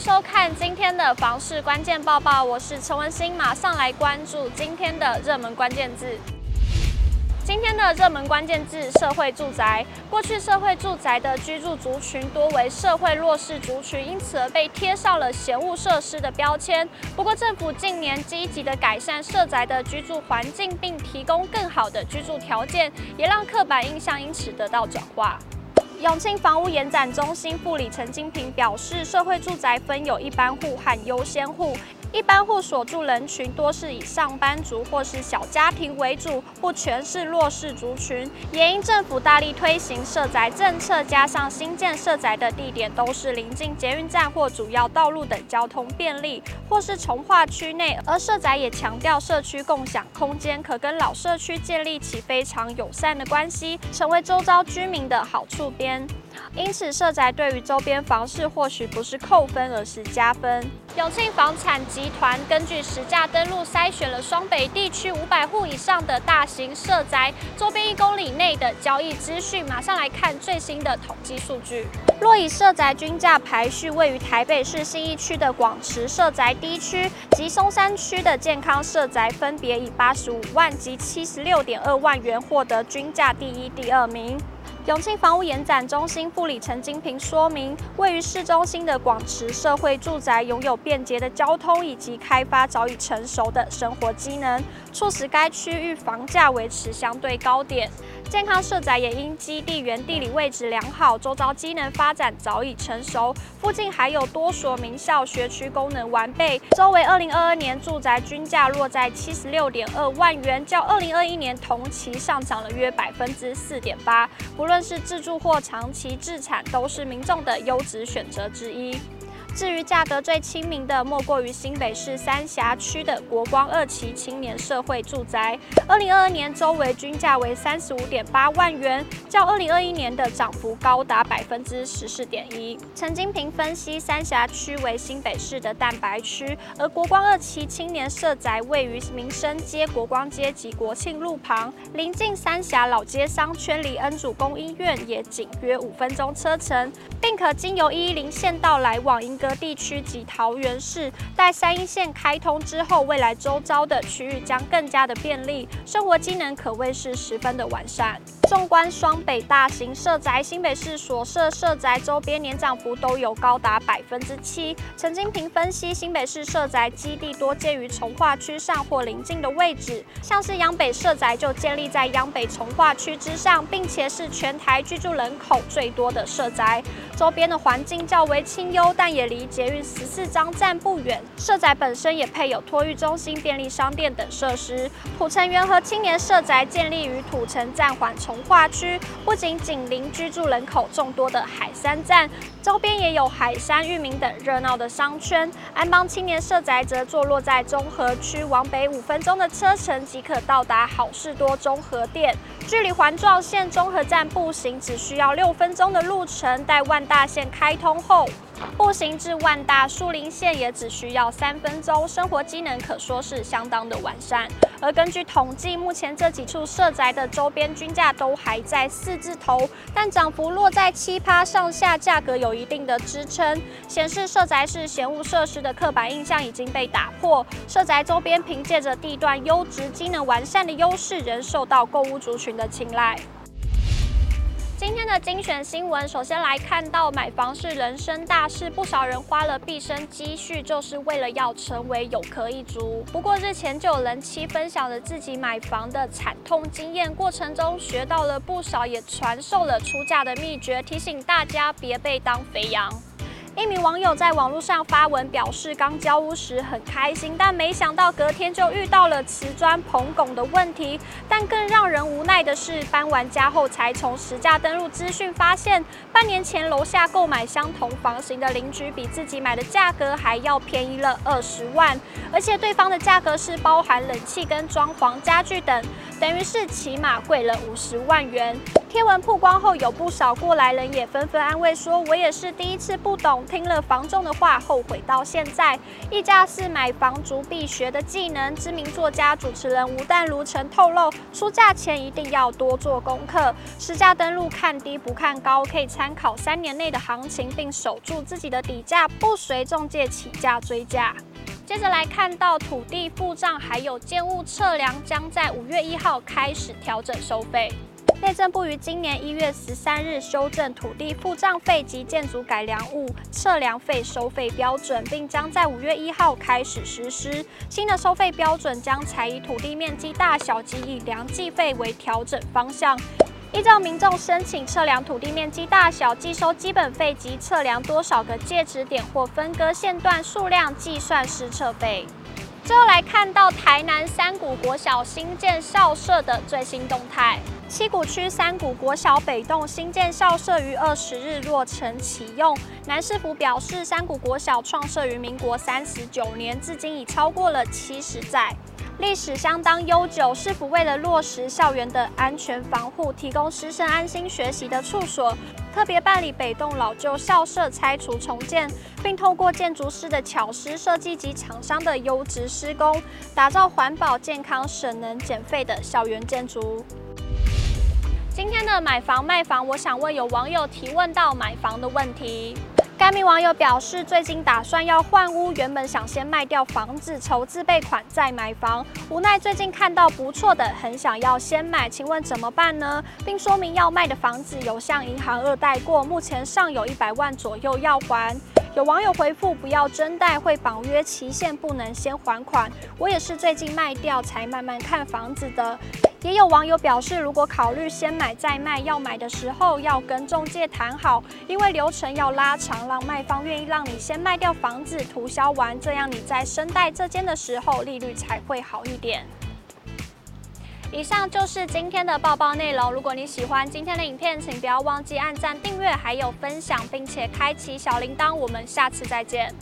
收看今天的房市关键报报，我是陈文心，马上来关注今天的热门关键字。今天的热门关键字：社会住宅。过去社会住宅的居住族群多为社会弱势族群，因此而被贴上了嫌恶设施的标签。不过，政府近年积极的改善社宅的居住环境，并提供更好的居住条件，也让刻板印象因此得到转化。永庆房屋延展中心副理陈金平表示，社会住宅分有一般户和优先户。一般户所住人群多是以上班族或是小家庭为主，不全是弱势族群。也因政府大力推行社宅政策，加上新建社宅的地点都是临近捷运站或主要道路等交通便利，或是从化区内。而社宅也强调社区共享空间，可跟老社区建立起非常友善的关系，成为周遭居民的好处边。因此，社宅对于周边房市或许不是扣分，而是加分。永庆房产集团根据实价登录筛选了双北地区五百户以上的大型社宅周边一公里内的交易资讯。马上来看最新的统计数据。若以社宅均价排序，位于台北市信义区的广池社宅 D 区及松山区的健康社宅，分别以八十五万及七十六点二万元获得均价第一、第二名。永庆房屋延展中心副理陈金平说明，位于市中心的广池社会住宅拥有便捷的交通以及开发早已成熟的生活机能，促使该区域房价维持相对高点。健康社宅也因基地原地理位置良好，周遭机能发展早已成熟，附近还有多所名校学区功能完备。周围二零二二年住宅均价落在七十六点二万元，较二零二一年同期上涨了约百分之四点八。不论是自住或长期自产，都是民众的优质选择之一。至于价格最亲民的，莫过于新北市三峡区的国光二期青年社会住宅。二零二二年周围均价为三十五点八万元，较二零二一年的涨幅高达百分之十四点一。陈金平分析，三峡区为新北市的蛋白区，而国光二期青年社宅位于民生街、国光街及国庆路旁，临近三峡老街商圈，离恩主公医院也仅约五分钟车程，并可经由一一零线道来往莺歌地区及桃园市。待三一线开通之后，未来周遭的区域将更加的便利，生活机能可谓是十分的完善。纵观双北大型社宅，新北市所设社宅周边年涨幅都有高达百分之七。陈金平分析，新北市社宅基地多建于重划区上或邻近的位置，像是央北社宅就建立在央北重划区之上，并且是全台居住人口最多的社宅，周边的环境较为清幽，但也离捷运十四张站不远。社宅本身也配有托育中心、便利商店等设施。土城元和青年社宅建立于土城暂缓重化区，不仅紧邻居住人口众多的海山站，周边也有海山、裕民等热闹的商圈。安邦青年社宅则坐落在中和区，往北五分钟的车程即可到达好事多中和店，距离环状线中和站步行只需要六分钟的路程。待万大线开通后，步行至万大树林线也只需要三分钟，生活机能可说是相当的完善。而根据统计，目前这几处社宅的周边均价都还在四字头，但涨幅落在七趴上下，价格有一定的支撑，显示社宅是嫌物设施的刻板印象已经被打破。社宅周边凭借着地段优质、机能完善的优势，仍受到购屋族群的青睐。今天的精选新闻，首先来看到买房是人生大事，不少人花了毕生积蓄，就是为了要成为有壳一族。不过日前就有人妻分享了自己买房的惨痛经验，过程中学到了不少，也传授了出价的秘诀，提醒大家别被当肥羊。一名网友在网络上发文表示，刚交屋时很开心，但没想到隔天就遇到了瓷砖膨拱的问题。但更让人无奈的是，搬完家后才从实价登录资讯发现，半年前楼下购买相同房型的邻居比自己买的价格还要便宜了二十万，而且对方的价格是包含冷气跟装潢家具等，等于是起码贵了五十万元。贴文曝光后，有不少过来人也纷纷安慰说：“我也是第一次不懂，听了房仲的话，后悔到现在。”议价是买房族必学的技能。知名作家、主持人吴淡如曾透露，出价前一定要多做功课，实价登录看低不看高，可以参考三年内的行情，并守住自己的底价，不随中介起价追价。接着来看到土地付账还有建物测量，将在五月一号开始调整收费。内政部于今年一月十三日修正土地付账费及建筑改良物测量费收费标准，并将在五月一号开始实施。新的收费标准将采以土地面积大小及以量计费为调整方向。依照民众申请测量土地面积大小，计收基本费及测量多少个界址点或分割线段数量计算施测费。最后来看到台南三股国小新建校舍的最新动态。七股区三股国小北栋新建校舍于二十日落成启用。南市府表示，三股国小创设于民国三十九年，至今已超过了七十载。历史相当悠久，市府为了落实校园的安全防护，提供师生安心学习的处所，特别办理北栋老旧校舍拆除重建，并透过建筑师的巧思设计及厂商的优质施工，打造环保、健康、省能、减费的校园建筑。今天的买房卖房，我想问有网友提问到买房的问题。该名网友表示，最近打算要换屋，原本想先卖掉房子筹自备款再买房，无奈最近看到不错的，很想要先买，请问怎么办呢？并说明要卖的房子有向银行二贷过，目前尚有一百万左右要还。有网友回复：不要真贷，会绑约期限，不能先还款。我也是最近卖掉才慢慢看房子的。也有网友表示，如果考虑先买再卖，要买的时候要跟中介谈好，因为流程要拉长，让卖方愿意让你先卖掉房子，涂销完，这样你在申贷这间的时候利率才会好一点。以上就是今天的报报内容。如果你喜欢今天的影片，请不要忘记按赞、订阅，还有分享，并且开启小铃铛。我们下次再见。